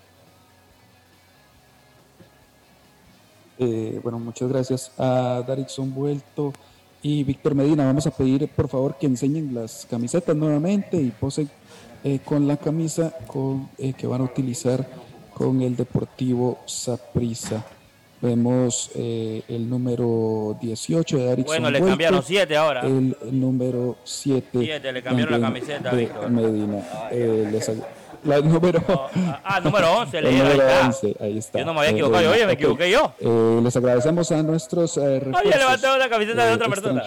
Eh, bueno, muchas gracias a Darixon Vuelto y Víctor Medina. Vamos a pedir por favor que enseñen las camisetas nuevamente y posen eh, con la camisa con, eh, que van a utilizar con el Deportivo Saprissa. Vemos eh, el número 18 de Darixon Bueno, le Vuelto, cambiaron siete ahora. El número 7. Siete, le cambiaron la camiseta, de Víctor. Medina. Eh, les la número, Ah, número 11, el leí, ahí número está. 11, ahí está. Yo no me había Eh, equivocado. bueno, Oye, me equivoqué yo. Eh, les agradecemos a nuestros eh, refuerzos, Había levantado la camiseta de eh, otra persona.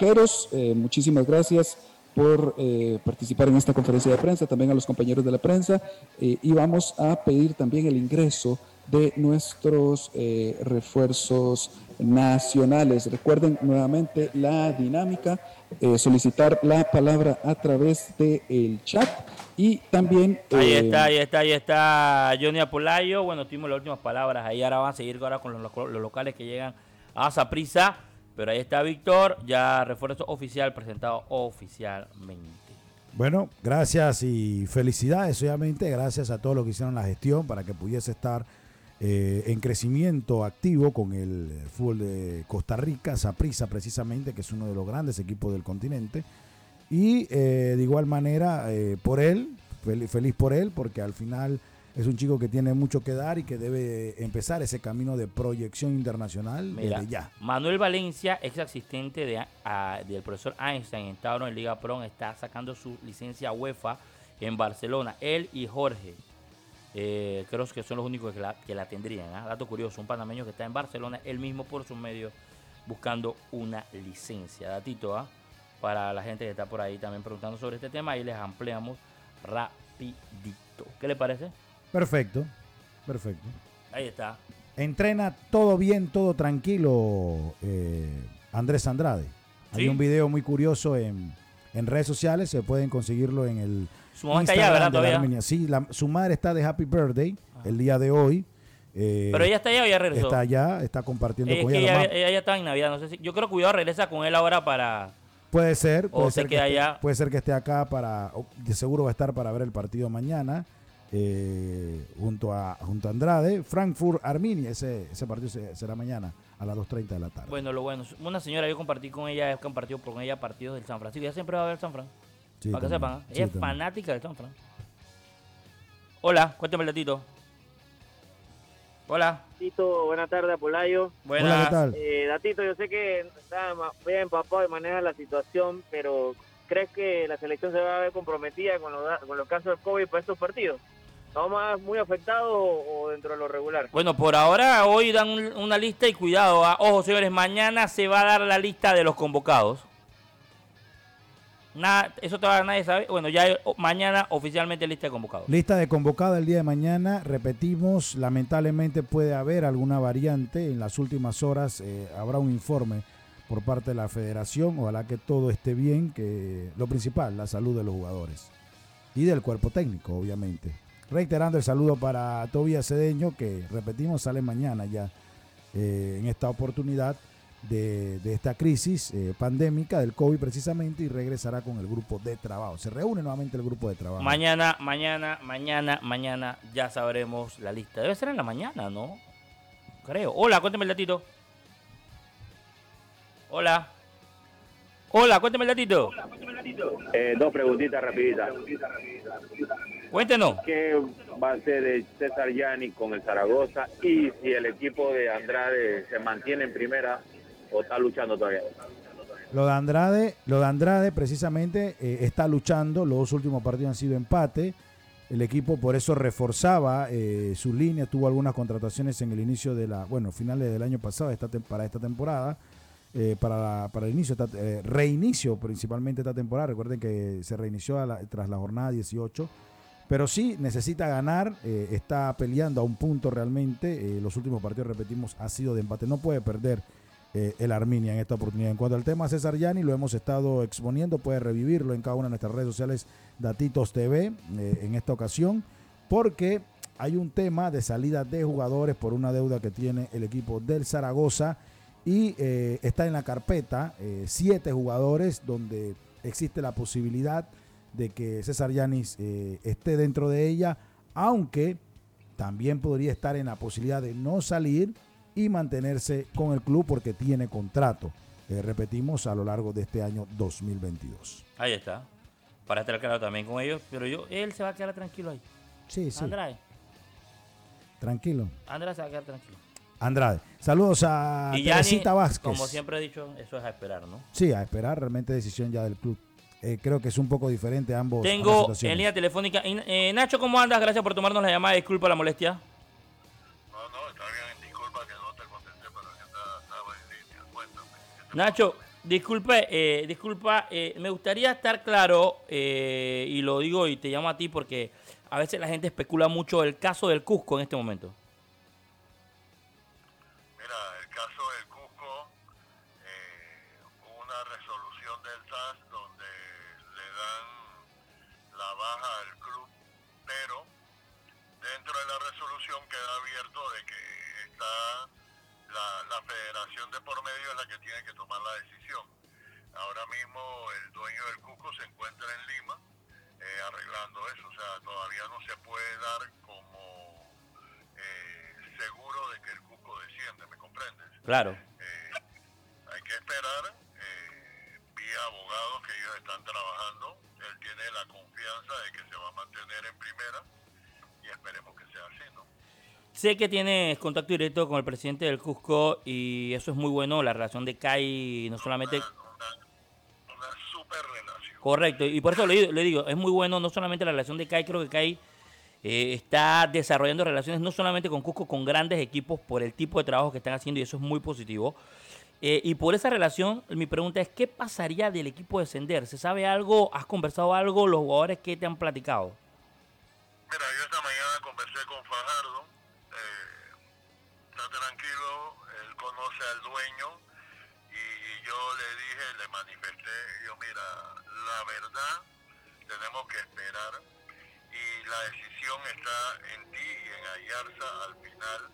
Eh, muchísimas gracias por eh, participar en esta conferencia de prensa, también a los compañeros de la prensa. eh, y vamos a pedir también el ingreso de nuestros eh, refuerzos nacionales. Recuerden nuevamente la dinámica, eh, solicitar la palabra a través del chat y también... Ahí eh, está, ahí está, ahí está Johnny Apolayo. Bueno, tuvimos las últimas palabras. Ahí ahora van a seguir ahora con los, los locales que llegan a Saprisa. Pero ahí está Víctor, ya refuerzo oficial presentado oficialmente. Bueno, gracias y felicidades, obviamente, gracias a todos los que hicieron la gestión para que pudiese estar eh, en crecimiento activo con el fútbol de Costa Rica, Saprissa precisamente, que es uno de los grandes equipos del continente. Y eh, de igual manera, eh, por él, fel- feliz por él, porque al final es un chico que tiene mucho que dar y que debe empezar ese camino de proyección internacional Mira, desde ya. Manuel Valencia, ex asistente de, a- del profesor Einstein en en Liga Pro, está sacando su licencia UEFA en Barcelona. Él y Jorge, eh, creo que son los únicos que la, que la tendrían. ¿ah? Dato curioso, un panameño que está en Barcelona, él mismo por sus medios, buscando una licencia. Datito, ¿ah? para la gente que está por ahí también preguntando sobre este tema, y les ampliamos rapidito. ¿Qué le parece? Perfecto, perfecto. Ahí está. Entrena todo bien, todo tranquilo, eh, Andrés Andrade. Hay un video muy curioso en, en redes sociales, se pueden conseguirlo en el Su mamá está allá, ¿verdad, todavía? Armenia. Sí, la- su madre está de Happy Birthday el día de hoy. eh, Pero ella está allá o ya regresó. Está allá, está compartiendo con que ella. la ella, ma- ella ya estaba en Navidad, no sé si. Yo creo que cuidado regresa con él ahora para. Puede ser, o puede se ser, que queda esté, allá. puede ser que esté acá para, o de seguro va a estar para ver el partido mañana eh, junto a junto a Andrade, Frankfurt Arminia, ese, ese partido se- será mañana a las 2.30 de la tarde. Bueno, lo bueno. Una señora, yo compartí con ella, he compartido con ella partidos del San Francisco. Ella siempre va a ver San Fran. Sí, para que también. sepan. ¿eh? Sí, Ella es también. fanática del San Fran. Hola, cuéntame el datito. Hola. Tito, buenas tardes, Polayo. Buenas. Hola, ¿qué tal? Eh, Datito, yo sé que está bien empapado y maneja la situación, pero ¿crees que la selección se va a ver comprometida con los, da- con los casos de COVID para estos partidos? ¿Estamos más muy afectados o, dentro de lo regular? Bueno, por ahora hoy dan un- una lista y cuidado. ah. Ojo, señores, mañana se va a dar la lista de los convocados. Nada, eso todavía nadie sabe. Bueno, ya o- mañana oficialmente lista de convocados. Lista de convocada el día de mañana. Repetimos, lamentablemente puede haber alguna variante. En las últimas horas eh, habrá un informe por parte de la federación. Ojalá que todo esté bien, que lo principal, la salud de los jugadores. Y del cuerpo técnico, obviamente. Reiterando el saludo para Tobías Cedeño, que repetimos, sale mañana ya eh, en esta oportunidad de, de esta crisis eh, pandémica del COVID precisamente y regresará con el grupo de trabajo. Se reúne nuevamente el grupo de trabajo. Mañana, mañana, mañana, mañana ya sabremos la lista. Debe ser en la mañana, ¿no? Creo. Hola, cuéntame el datito. Hola. Hola, cuéntame el datito. Eh, dos preguntitas rapiditas. Cuéntenos. ¿Qué va a hacer de César Yanni con el Zaragoza y si el equipo de Andrade se mantiene en primera o está luchando todavía? Lo de Andrade, lo de Andrade precisamente eh, está luchando. Los dos últimos partidos han sido empate. El equipo por eso reforzaba eh, su línea. Tuvo algunas contrataciones en el inicio de la, bueno, finales del año pasado para esta temporada. eh, para, el inicio, eh, reinicio principalmente esta temporada. Recuerden que se reinició tras la jornada 18. Pero sí necesita ganar, está peleando a un punto realmente. los últimos partidos, repetimos, ha sido de empate. No puede perder eh, el Arminia en esta oportunidad. En cuanto al tema César Yani, lo hemos estado exponiendo, puede revivirlo en cada una de nuestras redes sociales, Datitos TV, eh, en esta ocasión, porque hay un tema de salida de jugadores por una deuda que tiene el equipo del Zaragoza y eh, está en la carpeta siete jugadores donde existe la posibilidad de que César Yanis esté dentro de ella, aunque también podría estar en la posibilidad de no salir y mantenerse con el club porque tiene contrato. Eh, repetimos a lo largo de este año 2022. Ahí está. Para estar claro también con ellos. Pero yo, él se va a quedar tranquilo ahí. Sí, sí. Andrade. Tranquilo. Andrade se va a quedar tranquilo. Andrade. Saludos a y Teresita Gianni, Vázquez. como siempre he dicho, eso es a esperar, ¿no? Sí, a esperar realmente decisión ya del club. Eh, creo que es un poco diferente ambos. Tengo en línea telefónica. eh, Nacho, ¿cómo andas? Gracias por tomarnos la llamada. Disculpa la molestia. Nacho, disculpe, eh, disculpa, eh, me gustaría estar claro, eh, y lo digo y te llamo a ti porque a veces la gente especula mucho el caso del Cusco en este momento. Tiene que tomar la decisión. Ahora mismo el dueño del Cusco se encuentra en Lima eh, arreglando eso, o sea, todavía no se puede dar como eh, seguro de que el Cusco desciende, ¿me comprendes? Claro. Sé que tienes contacto directo con el presidente del Cusco y eso es muy bueno, la relación de CAI no solamente... Correcto, y por eso le, digo- le digo, es muy bueno no solamente la relación de CAI, creo que CAI eh, está desarrollando relaciones no solamente con Cusco, con grandes equipos por el tipo de trabajo que están haciendo y eso es muy positivo. Eh, y por esa relación, mi pregunta es, ¿qué pasaría del equipo descender? ¿Se sabe algo? ¿Has conversado algo? ¿Los jugadores que te han platicado? Mira, yo esta mañana manifesté, yo mira, la verdad tenemos que esperar y la decisión está en ti y en Ayarza al final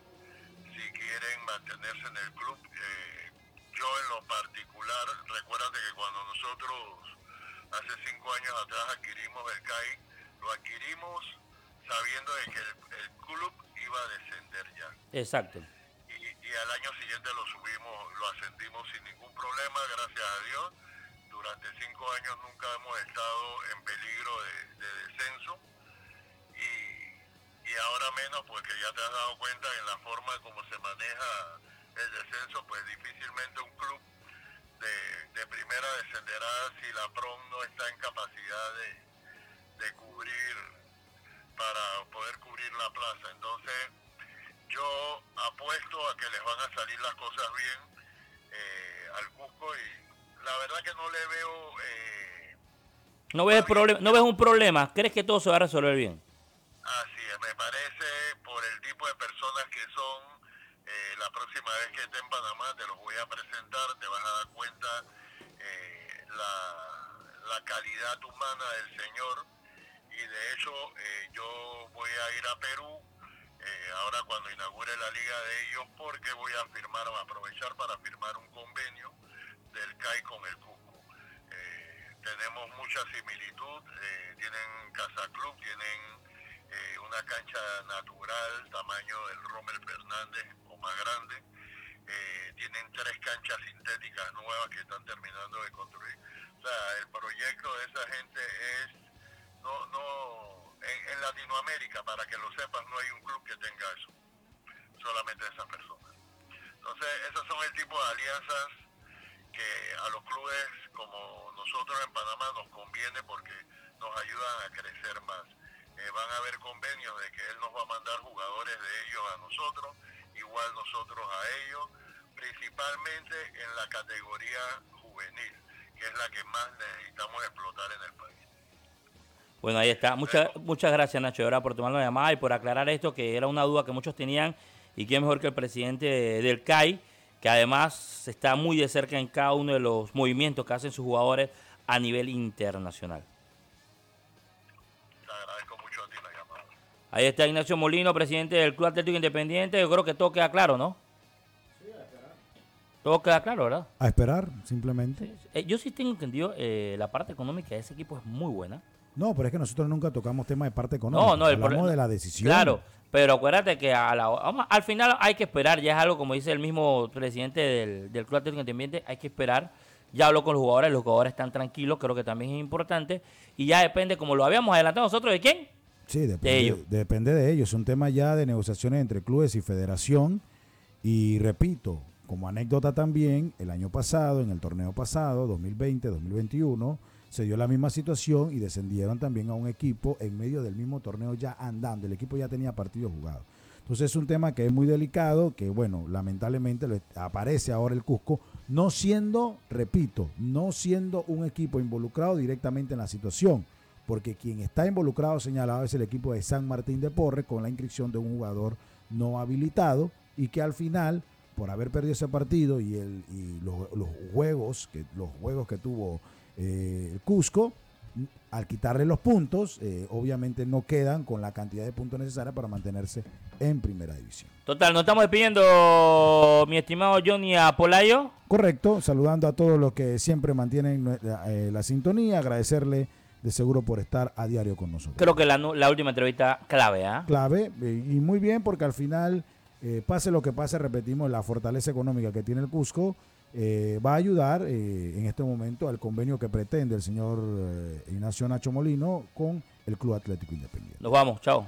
si quieren mantenerse en el club. Eh, yo en lo particular, recuérdate que cuando nosotros hace cinco años atrás adquirimos el CAI, lo adquirimos sabiendo de que el, el club iba a descender ya. Exacto. Y, y al año siguiente lo subimos, lo ascendimos sin ningún problema, gracias a Dios. Durante cinco años nunca hemos estado en peligro de, de descenso y, y ahora menos porque ya te has dado cuenta en la forma como se maneja el descenso, pues difícilmente un club de, de primera descenderá si la PROM no está en capacidad de, de cubrir, para poder cubrir la plaza. Entonces, yo apuesto a que les van a salir las cosas bien eh, al Cusco y la verdad que no le veo eh, ¿No ves, el problema, ¿No ves un problema? ¿Crees que todo se va a resolver bien? así es, me parece por el tipo de personas que son eh, la próxima vez que esté en Panamá te los voy a presentar, te vas a dar cuenta eh, la, la calidad humana del señor y de hecho eh, yo voy a ir a Perú eh, ahora cuando inaugure la liga de ellos porque voy a firmar, a aprovechar para firmar un convenio del CAI con el Cusco. Eh, tenemos mucha similitud, eh, tienen casa club, tienen eh, una cancha natural, tamaño del Rommel Fernández o más grande, eh, tienen tres canchas sintéticas nuevas que están terminando de construir. O sea, el proyecto de esa gente es, no, no, en, en Latinoamérica, para que lo sepas, no hay un club que tenga eso, solamente esas personas. Entonces, esos son el tipo de alianzas que a los clubes como nosotros en Panamá nos conviene porque nos ayudan a crecer más. Eh, van a haber convenios de que él nos va a mandar jugadores de ellos a nosotros, igual nosotros a ellos, principalmente en la categoría juvenil, que es la que más necesitamos explotar en el país. Bueno, ahí está. Muchas, muchas gracias, Nacho, verdad, por tomar la llamada y por aclarar esto, que era una duda que muchos tenían. Y quién mejor que el presidente del CAI que además está muy de cerca en cada uno de los movimientos que hacen sus jugadores a nivel internacional. Ahí está Ignacio Molino, presidente del Club Atlético Independiente. Yo creo que todo queda claro, ¿no? Todo queda claro, ¿verdad? A esperar, simplemente. Eh, yo sí tengo entendido, eh, la parte económica de ese equipo es muy buena. No, pero es que nosotros nunca tocamos tema de parte económica. No, no, el Hablamos problema- de la decisión. Claro, pero acuérdate que a la- vamos, al final hay que esperar, ya es algo como dice el mismo presidente del, del Club Atlético Independiente, hay que esperar. Ya habló con los jugadores, los jugadores están tranquilos, creo que también es importante. Y ya depende, como lo habíamos adelantado nosotros, ¿de quién? Sí, depende De de, ellos. depende de ellos. Es un tema ya de negociaciones entre clubes y federación. Y repito, como anécdota también, el año pasado, en el torneo pasado, 2020-2021, se dio la misma situación y descendieron también a un equipo en medio del mismo torneo ya andando. El equipo ya tenía partidos jugados. Entonces es un tema que es muy delicado, que bueno, lamentablemente le- aparece ahora el Cusco, no siendo, repito, no siendo un equipo involucrado directamente en la situación, porque quien está involucrado señalado es el equipo de San Martín de Porres con la inscripción de un jugador no habilitado y que al final, por haber perdido ese partido y, el, y los juegos que los juegos que tuvo eh, el Cusco, al quitarle los puntos, eh, obviamente no quedan con la cantidad de puntos necesarios para mantenerse en primera división. Total, nos estamos despidiendo, mi estimado Johnny Apolayo. Correcto, saludando a todos los que siempre mantienen eh, la sintonía, agradecerle de seguro por estar a diario con nosotros. Creo que la, última entrevista clave, ¿ah? Clave eh, y muy bien porque al final, eh, pase lo que pase, repetimos, la fortaleza económica que tiene el Cusco eh, va a ayudar eh, en este momento al convenio que pretende el señor eh, Ignacio Nacho Molino con el Club Atlético Independiente. Nos vamos, chao.